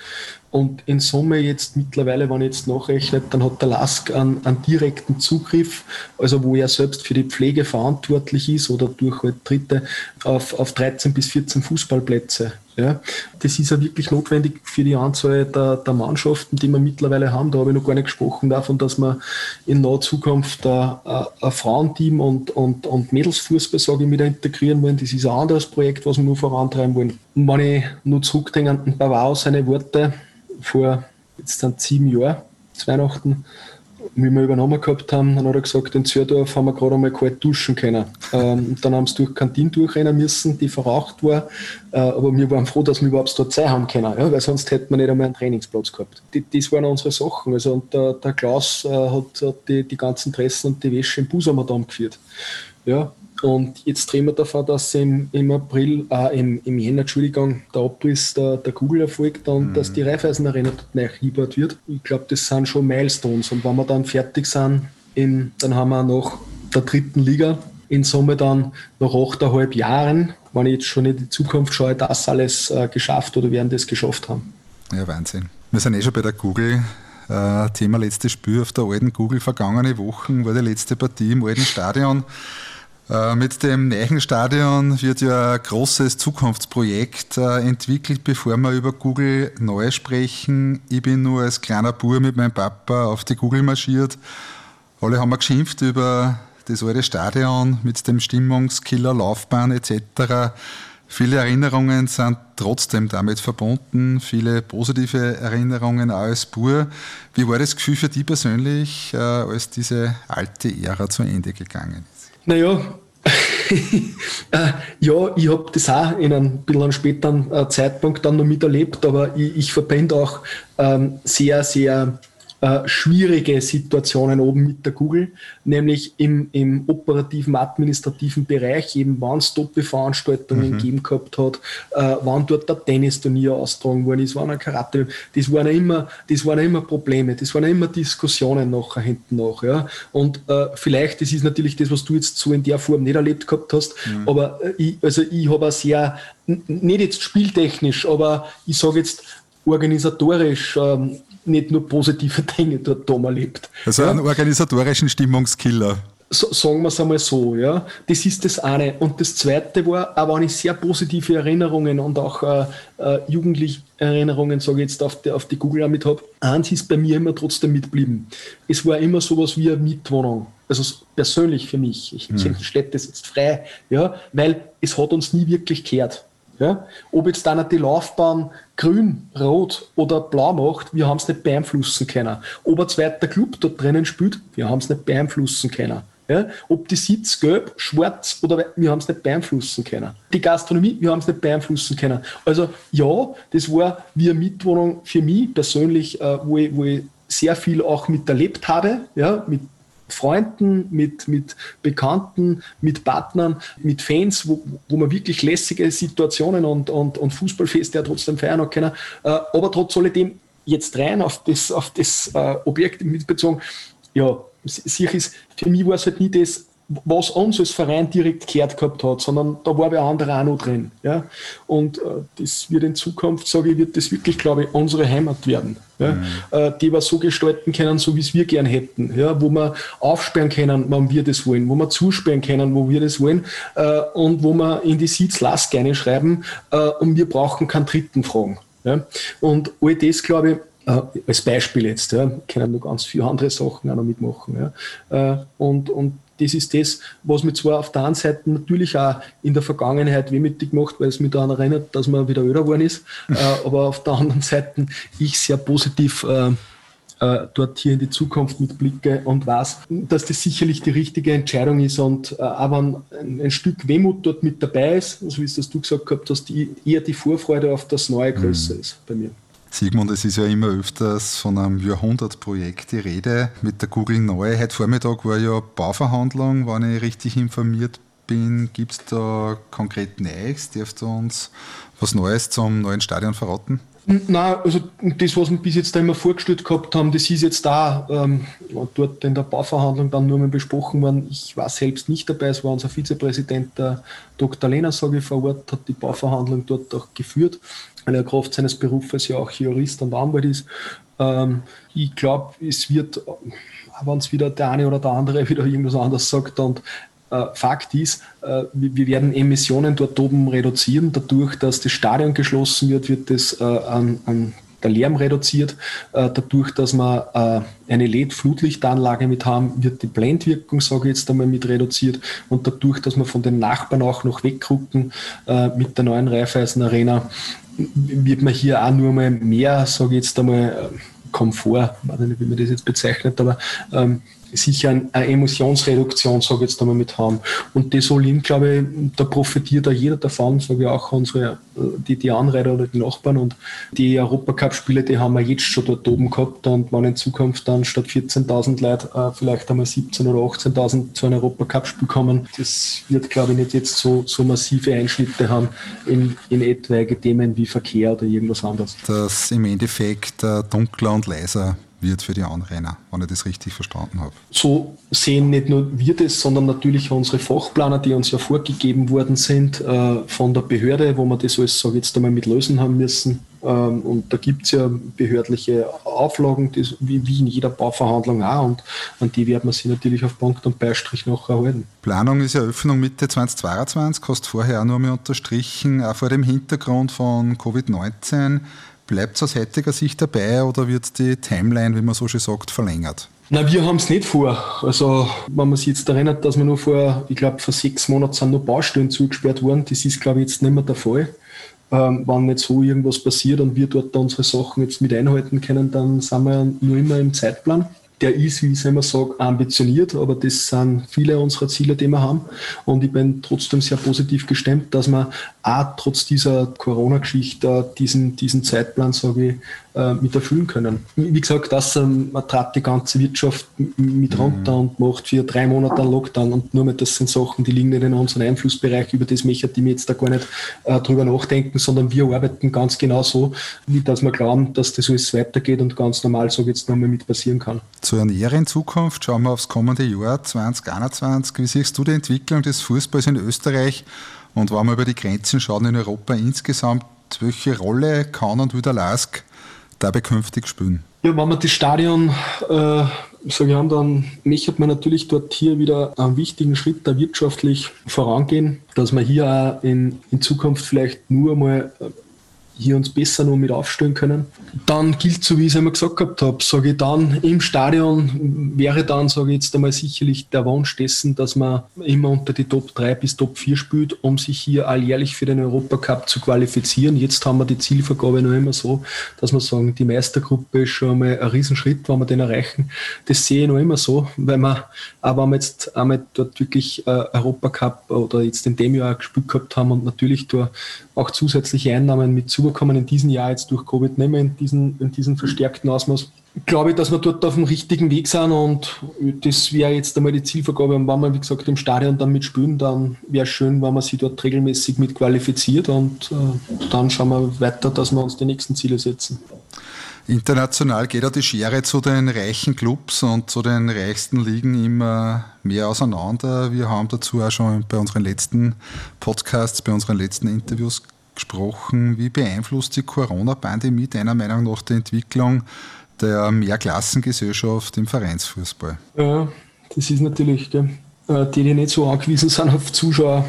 Und in Summe jetzt mittlerweile, wenn ich jetzt nachrechnet, dann hat der Lask einen, einen, direkten Zugriff, also wo er selbst für die Pflege verantwortlich ist oder durch halt Dritte, auf, auf 13 bis 14 Fußballplätze. Ja. Das ist ja wirklich notwendig für die Anzahl der, der Mannschaften, die wir mittlerweile haben. Da habe ich noch gar nicht gesprochen davon, dass wir in naher Zukunft ein, ein Frauenteam und, und, und Mädelsfußball, sage ich, wieder integrieren wollen. Das ist ein anderes Projekt, was wir nur vorantreiben wollen. Und wenn ich nur zurückdenke an den Bavau, seine Worte, vor jetzt dann sieben Jahren, zu Weihnachten, wie wir übernommen gehabt haben, dann hat er gesagt, in Zürdorf haben wir gerade einmal kalt duschen können. Ähm, dann haben sie durch Kantine durchrennen müssen, die verraucht war. Äh, aber wir waren froh, dass wir überhaupt dort sein haben können, ja, weil sonst hätten wir nicht einmal einen Trainingsplatz gehabt. Die, das waren unsere Sachen. Also, und der, der Klaus äh, hat, hat die, die ganzen Dressen und die Wäsche im Busamadam geführt. Ja, und jetzt drehen wir davon, dass im, im April, äh, im, im Jänner, Entschuldigung, der Abriss der, der Google erfolgt und mhm. dass die Raiffeisen Arena dort nachgebaut wird. Ich glaube, das sind schon Milestones. Und wenn wir dann fertig sind, in, dann haben wir nach der dritten Liga in Summe dann nach achteinhalb Jahren, wenn ich jetzt schon in die Zukunft schaue, das alles äh, geschafft oder werden das geschafft haben. Ja, Wahnsinn. Wir sind eh schon bei der Google. Äh, Thema letztes Spiel auf der alten Google vergangene Wochen war die letzte Partie im alten Stadion. Äh, mit dem Neichenstadion wird ja ein großes Zukunftsprojekt äh, entwickelt, bevor wir über Google neu sprechen. Ich bin nur als kleiner Bub mit meinem Papa auf die Google marschiert. Alle haben wir geschimpft über das alte Stadion mit dem Stimmungskiller, Laufbahn etc. Viele Erinnerungen sind trotzdem damit verbunden, viele positive Erinnerungen auch als Bur. Wie war das Gefühl für dich persönlich, äh, als diese alte Ära zu Ende gegangen ist? Naja, äh, ja, ich habe das auch in einem bisschen späteren äh, Zeitpunkt dann noch miterlebt, aber ich, ich verbinde auch ähm, sehr, sehr äh, schwierige Situationen oben mit der Google, nämlich im, im operativen, administrativen Bereich, eben wann es Doppelveranstaltungen mhm. gegeben gehabt hat, äh, wann dort der Tennisturnier austragen worden ist, wann ein Karate, das waren immer, das waren immer Probleme, das waren immer Diskussionen nachher hinten nach. Ja. Und äh, vielleicht, das ist natürlich das, was du jetzt so in der Form nicht erlebt gehabt hast, mhm. aber äh, ich, also ich habe sehr, nicht jetzt spieltechnisch, aber ich sage jetzt organisatorisch ähm, nicht nur positive Dinge dort erlebt. Also ja? einen organisatorischen Stimmungskiller. So, sagen wir es einmal so, ja. Das ist das eine. Und das zweite war, auch wenn ich sehr positive Erinnerungen und auch äh, äh, jugendliche Erinnerungen, sage ich jetzt, auf die, auf die Google damit habe, eins ist bei mir immer trotzdem mitgeblieben. Es war immer sowas wie eine Mitwohnung. Also persönlich für mich. Ich hm. stelle das jetzt frei, ja, weil es hat uns nie wirklich gehört. Ja? Ob jetzt dann die Laufbahn grün, rot oder blau macht, wir haben es nicht beeinflussen können. Ob ein zweiter Club dort drinnen spielt, wir haben es nicht beeinflussen können. Ja? Ob die Sitz gelb, schwarz oder wir haben es nicht beeinflussen können. Die Gastronomie, wir haben es nicht beeinflussen können. Also ja, das war wie eine Mitwohnung für mich persönlich, äh, wo, ich, wo ich sehr viel auch miterlebt habe, ja, mit Freunden, mit, mit Bekannten, mit Partnern, mit Fans, wo, wo man wirklich lässige Situationen und, und, und Fußballfeste ja trotzdem feiern können. Äh, aber trotz alledem jetzt rein auf das, auf das äh, Objekt mitbezogen, ja, sicher ist, für mich war es halt nie das, was uns als Verein direkt gehört gehabt hat, sondern da war wer andere auch noch drin. Ja? Und äh, das wird in Zukunft, sage ich, wird das wirklich, glaube ich, unsere Heimat werden. Ja? Mhm. Äh, die wir so gestalten können, so wie es wir gern hätten. Ja? Wo wir aufsperren können, wann wir das wollen, wo wir zusperren können, wo wir das wollen äh, und wo wir in die Seeds Last gerne schreiben äh, und wir brauchen keinen dritten fragen. Ja? Und all das, glaube ich, äh, als Beispiel jetzt, ja, können noch ganz viele andere Sachen auch noch mitmachen. Ja. Äh, und, und das ist das, was mich zwar auf der einen Seite natürlich auch in der Vergangenheit wehmütig macht, weil es mich daran erinnert, dass man wieder öder geworden ist, äh, aber auf der anderen Seite ich sehr positiv äh, äh, dort hier in die Zukunft mitblicke und weiß, dass das sicherlich die richtige Entscheidung ist und äh, auch wenn ein, ein, Stück Wehmut dort mit dabei ist, so wie es das du gesagt gehabt hast, die, eher die Vorfreude auf das Neue größer mhm. ist bei mir. Sigmund, es ist ja immer öfters von einem Jahrhundertprojekt die Rede mit der Google Neu. Heute Vormittag war ja Bauverhandlung, wenn ich richtig informiert bin. Gibt es da konkret Neues? Darfst du uns was Neues zum neuen Stadion verraten? Nein, also das, was wir bis jetzt da immer vorgestellt gehabt haben, das ist jetzt da ähm, dort in der Bauverhandlung dann nur mal besprochen worden. Ich war selbst nicht dabei, es war unser Vizepräsident, der Dr. Lehner, sage ich vor Ort, hat die Bauverhandlung dort auch geführt weil er Kraft seines Berufes ja auch Jurist und Anwalt ist. Ähm, ich glaube, es wird, wenn es wieder der eine oder der andere wieder irgendwas anderes sagt, und Fakt ist, äh, wir werden Emissionen dort oben reduzieren. Dadurch, dass das Stadion geschlossen wird, wird das äh, an, an der Lärm reduziert. Äh, dadurch, dass wir äh, eine LED-Flutlichtanlage mit haben, wird die Blendwirkung, sage ich jetzt einmal, mit reduziert. Und dadurch, dass wir von den Nachbarn auch noch weggucken äh, mit der neuen Raiffeisen Arena, wird man hier auch nur mal mehr, sage ich jetzt einmal, Komfort, ich weiß nicht, wie man das jetzt bezeichnet, aber ähm, sicher eine Emissionsreduktion, sage ich jetzt einmal, mit haben. Und das Olin, glaube ich, da profitiert auch jeder davon, sage ich auch unsere, äh, die, die Anreiter oder die Nachbarn. Und die Europacup-Spiele, die haben wir jetzt schon dort oben gehabt. Und wenn in Zukunft dann statt 14.000 Leute äh, vielleicht einmal 17.000 oder 18.000 zu einem Europacup-Spiel kommen, das wird, glaube ich, nicht jetzt so, so massive Einschnitte haben in, in etwaige Themen wie Verkehr oder irgendwas anderes. Das im Endeffekt äh, dunkler und leiser wird für die Anrainer, wenn ich das richtig verstanden habe. So sehen nicht nur wir das, sondern natürlich unsere Fachplaner, die uns ja vorgegeben worden sind äh, von der Behörde, wo wir das alles, ich jetzt einmal, mit lösen haben müssen. Ähm, und da gibt es ja behördliche Auflagen, das, wie, wie, in jeder Bauverhandlung auch, und an die werden wir sich natürlich auf Punkt und Beistrich noch erhalten. Planung ist Eröffnung Mitte 2022, hast vorher auch noch mal unterstrichen, auch vor dem Hintergrund von Covid-19 Bleibt es aus heutiger Sicht dabei oder wird die Timeline, wie man so schön sagt, verlängert? Na, wir haben es nicht vor. Also, wenn man sich jetzt erinnert, dass wir nur vor, ich glaube, vor sechs Monaten sind nur Baustellen zugesperrt worden, das ist, glaube ich, jetzt nicht mehr der Fall. Ähm, wenn nicht so irgendwas passiert und wir dort unsere Sachen jetzt mit einhalten können, dann sind wir nur immer im Zeitplan der ist, wie ich immer sage, ambitioniert, aber das sind viele unserer Ziele, die wir haben. Und ich bin trotzdem sehr positiv gestimmt, dass wir auch trotz dieser Corona-Geschichte diesen, diesen Zeitplan, sage ich, äh, mit erfüllen können. Wie gesagt, das ähm, man trat die ganze Wirtschaft mit mhm. runter und macht für drei Monate einen Lockdown und nur mit das sind Sachen, die liegen nicht in unserem Einflussbereich, über das möchte ich mir jetzt da gar nicht äh, drüber nachdenken, sondern wir arbeiten ganz genau so, wie dass wir glauben, dass das alles weitergeht und ganz normal so jetzt nochmal mit passieren kann. Zur näheren Zukunft schauen wir aufs kommende Jahr 2021. Wie siehst du die Entwicklung des Fußballs in Österreich und wenn wir über die Grenzen schauen in Europa insgesamt, welche Rolle kann und will der LASK dabei künftig spielen? Ja, wenn wir das Stadion äh, sage haben, dann möchte man natürlich dort hier wieder einen wichtigen Schritt da wirtschaftlich vorangehen, dass wir hier auch in, in Zukunft vielleicht nur mal äh, hier uns besser noch mit aufstellen können. Dann gilt, so wie ich es einmal gesagt gehabt habe, sage ich dann, im Stadion wäre dann, sage ich jetzt einmal, sicherlich der Wunsch dessen, dass man immer unter die Top 3 bis Top 4 spielt, um sich hier alljährlich für den Europacup zu qualifizieren. Jetzt haben wir die Zielvergabe noch immer so, dass wir sagen, die Meistergruppe ist schon einmal ein Riesenschritt, wenn wir den erreichen. Das sehe ich noch immer so, weil wir, aber wenn wir jetzt einmal dort wirklich äh, Europacup oder jetzt in dem Jahr gespielt gehabt haben und natürlich da auch zusätzliche Einnahmen mit zubekommen in diesem Jahr jetzt durch Covid nicht mehr in in diesem verstärkten Ausmaß. Glaube ich, dass wir dort auf dem richtigen Weg sind und das wäre jetzt einmal die Zielvergabe. Und wenn wir, wie gesagt, im Stadion dann mitspielen, dann wäre es schön, wenn man sich dort regelmäßig mit qualifiziert und äh, dann schauen wir weiter, dass wir uns die nächsten Ziele setzen. International geht ja die Schere zu den reichen Clubs und zu den reichsten Ligen immer mehr auseinander. Wir haben dazu auch schon bei unseren letzten Podcasts, bei unseren letzten Interviews gesprochen. Wie beeinflusst die Corona-Pandemie deiner Meinung nach die Entwicklung der Mehrklassengesellschaft im Vereinsfußball? Ja, das ist natürlich, gell. Äh, die, die nicht so angewiesen sind auf Zuschauer,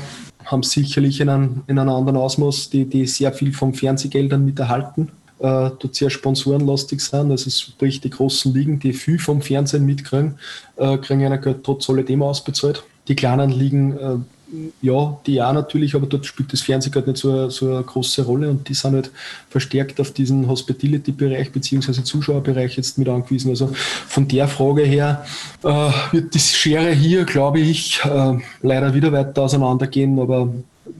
haben sicherlich in einem, in einem anderen Ausmaß, die, die sehr viel von Fernsehgeldern mit erhalten äh, dort sehr sponsorenlastig sind. Also sprich, die großen Ligen, die viel vom Fernsehen mitkriegen, äh, kriegen einer Geld trotz alledem ausbezahlt. Die kleinen Ligen, ja, die ja natürlich, aber dort spielt das Fernsehgeld nicht so, so eine große Rolle und die sind halt verstärkt auf diesen Hospitality-Bereich bzw. Zuschauerbereich jetzt mit angewiesen. Also von der Frage her äh, wird die Schere hier, glaube ich, äh, leider wieder weiter auseinandergehen, aber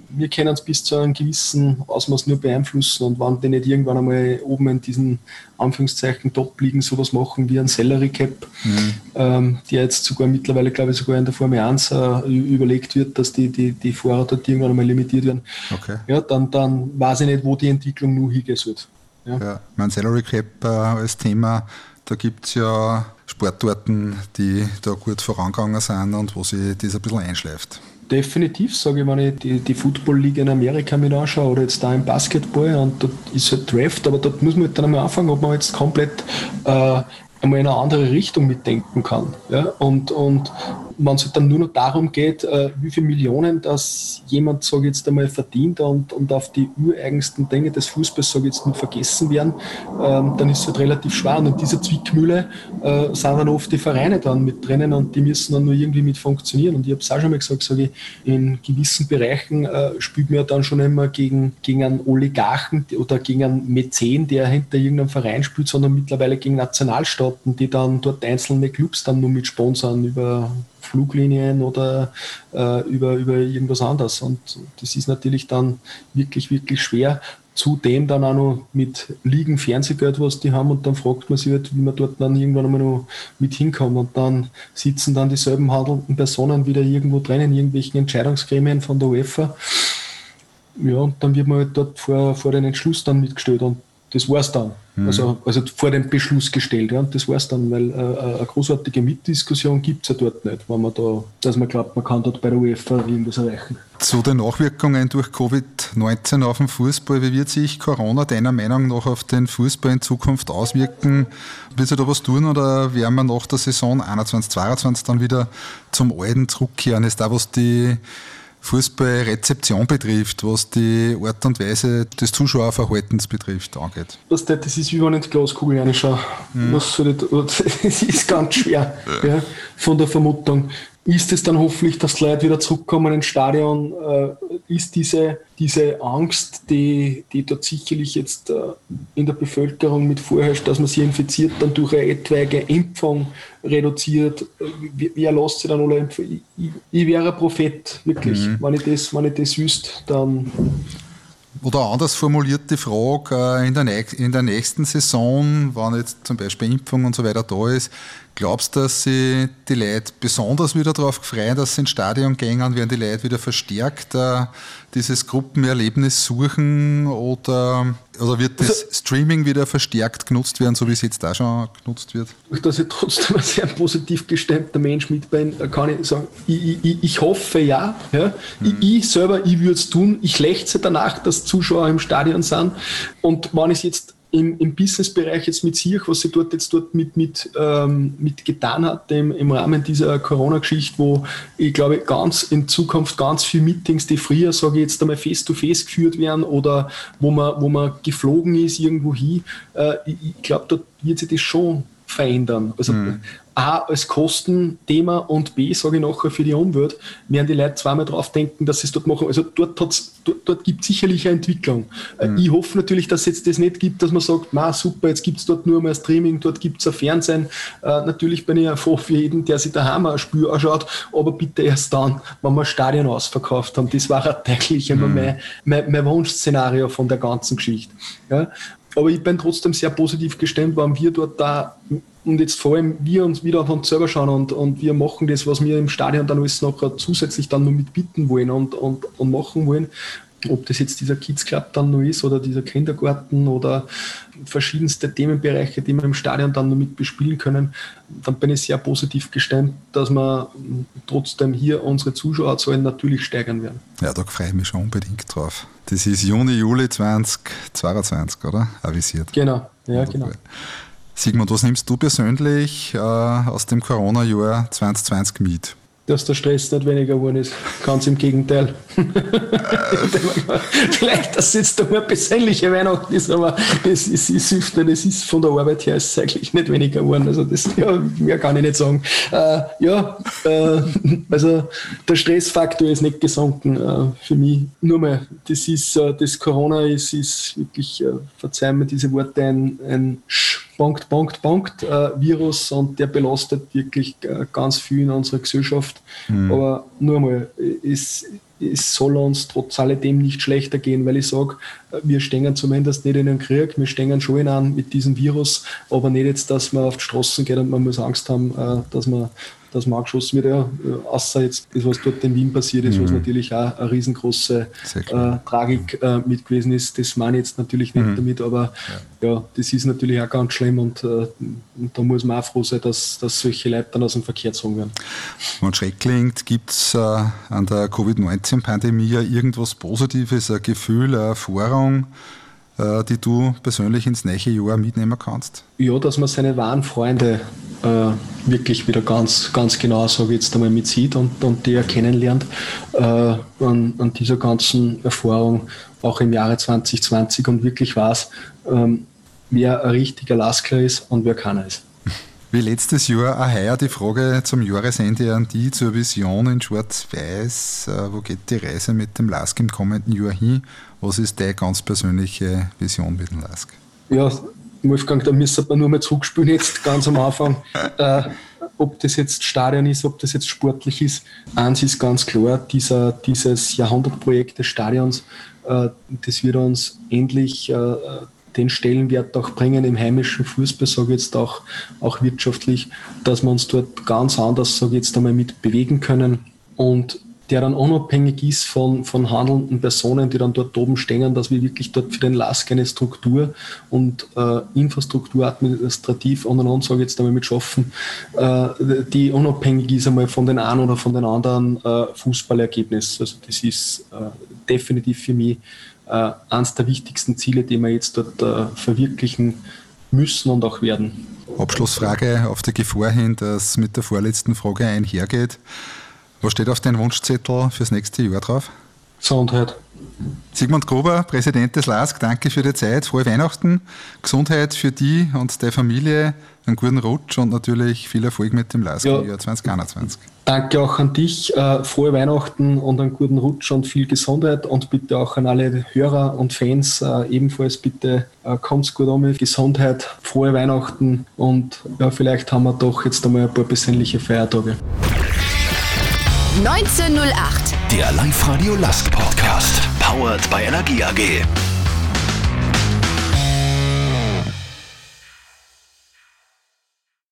wir können es bis zu einem gewissen Ausmaß nur beeinflussen und wenn die nicht irgendwann einmal oben in diesen Anführungszeichen Top liegen, sowas machen wie ein Salary Cap, mhm. ähm, der jetzt sogar mittlerweile, glaube ich, sogar in der Formel 1 äh, überlegt wird, dass die, die, die Fahrer dort irgendwann einmal limitiert werden. Okay. Ja, dann, dann weiß ich nicht, wo die Entwicklung nur hingehen soll. Ja, ja mein Salary Cap äh, als Thema, da gibt es ja Sportarten, die da gut vorangegangen sind und wo sich das ein bisschen einschleift definitiv, sage ich, wenn ich die, die Football-Liga in Amerika mit anschaue oder jetzt da im Basketball und dort ist halt Draft, aber dort muss man halt dann einmal anfangen, ob man jetzt komplett äh, einmal in eine andere Richtung mitdenken kann. Ja? Und, und wenn es halt dann nur noch darum geht, äh, wie viele Millionen das jemand, sage jetzt einmal, verdient und, und auf die ureigensten Dinge des Fußballs, sage jetzt, nur vergessen werden, ähm, dann ist es halt relativ schwer. Und in dieser Zwickmühle äh, sind dann oft die Vereine dann mit drinnen und die müssen dann nur irgendwie mit funktionieren. Und ich habe es auch schon mal gesagt, sage ich, in gewissen Bereichen äh, spielt man ja dann schon immer gegen, gegen einen Oligarchen oder gegen einen Mäzen, der hinter irgendeinem Verein spielt, sondern mittlerweile gegen Nationalstaaten, die dann dort einzelne Clubs dann nur mit sponsern über Fluglinien oder äh, über, über irgendwas anderes. Und das ist natürlich dann wirklich, wirklich schwer. Zudem dann auch noch mit Liegen Fernsehgeld, was die haben, und dann fragt man sich halt, wie man dort dann irgendwann einmal noch mit hinkommt. Und dann sitzen dann dieselben handelnden Personen wieder irgendwo drin in irgendwelchen Entscheidungsgremien von der UEFA. Ja, und dann wird man halt dort vor, vor den Entschluss dann mitgestellt. Und das war es dann. Mhm. Also, also vor dem Beschluss gestellt. Ja, und das war es dann, weil äh, äh, eine großartige Mitdiskussion gibt es ja dort nicht, wenn man da, dass man glaubt, man kann dort bei der UEFA irgendwas erreichen. Zu den Nachwirkungen durch Covid-19 auf den Fußball, wie wird sich Corona deiner Meinung nach auf den Fußball in Zukunft auswirken? Wird sich da was tun oder werden wir nach der Saison 21-22 dann wieder zum Alten zurückkehren? Ist da was die Fußballrezeption betrifft, was die Art und Weise des Zuschauerverhaltens betrifft, angeht? Das, das ist wie wenn ich die Glaskugel reinschaue. Mhm. Das, ist ganz schwer ja, von der Vermutung ist es dann hoffentlich, dass die Leute wieder zurückkommen ins Stadion? Äh, ist diese, diese Angst, die, die dort sicherlich jetzt äh, in der Bevölkerung mit vorherrscht, dass man sie infiziert, dann durch eine etwaige Impfung reduziert? Wie, wie erlässt sie dann alle Impfung? Ich, ich, wäre ein Prophet, wirklich. Mhm. Wenn, ich das, wenn ich das wüsste, dann oder anders formuliert die Frage, äh, in der, in der nächsten Saison, wenn jetzt zum Beispiel Impfung und so weiter da ist, glaubst du, dass sie die Leute besonders wieder darauf freuen, dass sie ins Stadion gehen, werden die Leute wieder verstärkt äh, dieses Gruppenerlebnis suchen oder, oder wird das also, Streaming wieder verstärkt genutzt werden, so wie es jetzt da schon genutzt wird? Dass ich trotzdem ein sehr positiv gestimmter Mensch mit bin, kann ich sagen, ich, ich, ich hoffe ja. ja. Mhm. Ich, ich, selber, ich würde es tun. Ich lechze danach, dass Zuschauer im Stadion sind. Und wenn ich jetzt im, im Businessbereich jetzt mit sich, was sie dort jetzt dort mit, mit, ähm, mit getan hat im, im Rahmen dieser Corona-Geschichte, wo ich glaube, ganz in Zukunft ganz viele Meetings, die früher, sage ich jetzt einmal, face-to-face -face geführt werden oder wo man, wo man geflogen ist irgendwo hin, äh, ich, ich glaube, dort wird sich das schon verändern. Also mhm. A als Kostenthema und B, sage ich nachher, für die Umwelt, werden die Leute zweimal drauf denken, dass sie es dort machen. Also dort, dort, dort gibt es sicherlich eine Entwicklung. Äh, mhm. Ich hoffe natürlich, dass es jetzt das nicht gibt, dass man sagt, na super, jetzt gibt es dort nur mehr Streaming, dort gibt es ein Fernsehen. Äh, natürlich bin ich ja froh für jeden, der sich daheim ein Spiel anschaut, aber bitte erst dann, wenn wir Stadion ausverkauft haben. Das war tatsächlich immer mhm. mein, mein, mein Wunschszenario von der ganzen Geschichte. Ja? Aber ich bin trotzdem sehr positiv gestimmt, wenn wir dort da und jetzt vor allem wir uns wieder auf uns selber schauen und, und wir machen das, was wir im Stadion dann alles noch zusätzlich dann noch mit bieten wollen und, und, und machen wollen. ob das jetzt dieser Kids Club dann noch ist oder dieser Kindergarten oder verschiedenste Themenbereiche, die wir im Stadion dann noch mit bespielen können, dann bin ich sehr positiv gestimmt, dass wir trotzdem hier unsere Zuschauerzahlen natürlich steigern werden. Ja, da freue ich mich schon unbedingt drauf. Das ist Juni, Juli 2022, oder? Avisiert. Genau, ja, genau. Sigmund, was nimmst du persönlich äh, aus dem Corona-Jahr 2020 mit? dass der Stress nicht weniger geworden ist. Ganz im Gegenteil. Vielleicht, dass es jetzt einmal persönliche Weihnachten ist, aber das ist, ist, ist, das ist von der Arbeit her ist eigentlich nicht weniger geworden. Also das ja, mehr kann ich nicht sagen. Äh, ja, äh, also der Stressfaktor ist nicht gesunken äh, für mich. Nur mal, das ist, äh, das Corona ist, ist wirklich, äh, verzeihen mir diese Worte, ein, ein Sch Punkt, Punkt, Punkt äh, Virus und der belastet wirklich äh, ganz viel in unserer Gesellschaft. Mhm. Aber nur einmal, es, es soll uns trotz alledem nicht schlechter gehen, weil ich sage, wir stehen zumindest nicht in einem Krieg, wir stehen schon an mit diesem Virus, aber nicht jetzt, dass man auf die Straßen geht und man muss Angst haben, äh, dass man dass man angeschossen wird, ja, außer jetzt das, was dort in Wien passiert ist, mhm. was natürlich auch eine riesengroße äh, Tragik äh, mit gewesen ist. Das meine ich jetzt natürlich nicht mhm. damit, aber ja. ja. das ist natürlich auch ganz schlimm und, äh, und, da muss man auch froh sein, dass, dass solche Leute dann aus dem Verkehr gezogen werden. Wenn schreck klingt, gibt es äh, an der Covid-19-Pandemie ja irgendwas Positives, ein Gefühl, eine Erfahrung, äh, die du persönlich ins nächste Jahr mitnehmen kannst? Ja, dass man seine wahren Freunde äh, wirklich wieder ganz, ganz genau, sage ich jetzt einmal, mit sieht und, und die er kennenlernt äh, an, an, dieser ganzen Erfahrung, auch im Jahre 2020 und wirklich weiß, ähm, wer ein richtiger Laskler ist und wer keiner ist. Wie letztes Jahr auch heuer die Frage zum Jahresende an die zur Vision in Schwarz-Weiß. Äh, wo geht die Reise mit dem LASK im kommenden Jahr hin? Was ist deine ganz persönliche Vision mit dem LASK? Ja, Wolfgang, da müssen wir nur mal zurückspielen jetzt ganz am Anfang. äh, ob das jetzt Stadion ist, ob das jetzt sportlich ist. Eins ist ganz klar, dieser, dieses Jahrhundertprojekt des Stadions, äh, das wird uns endlich äh, den Stellenwert auch bringen im heimischen Fußball, sage ich jetzt auch, auch wirtschaftlich, dass wir uns dort ganz anders, sage jetzt einmal, mit bewegen können und der dann unabhängig ist von, von handelnden Personen, die dann dort oben stehen, dass wir wirklich dort für den LASK eine Struktur und äh, Infrastruktur administrativ und dann sage ich jetzt einmal mit schaffen, äh, die unabhängig ist einmal von den einen oder von den anderen äh, Fußballergebnissen. Also das ist äh, definitiv für mich äh, eines der wichtigsten Ziele, die wir jetzt dort äh, verwirklichen müssen und auch werden. Abschlussfrage auf der Gefahr hin, dass mit der vorletzten Frage einhergeht. Was steht auf deinem Wunschzettel fürs nächste Jahr drauf? Gesundheit. Sigmund Gruber, Präsident des LASK, danke für die Zeit, frohe Weihnachten, Gesundheit für dich und deine Familie, einen guten Rutsch und natürlich viel Erfolg mit dem LASK ja. im Jahr 2021. Danke auch an dich, äh, frohe Weihnachten und einen guten Rutsch und viel Gesundheit und bitte auch an alle Hörer und Fans äh, ebenfalls bitte äh, kommt's gut um mit Gesundheit, frohe Weihnachten und ja, vielleicht haben wir doch jetzt einmal ein paar besinnliche Feiertage. 1908. Der Live-Radio Last Podcast. Powered by Energie AG.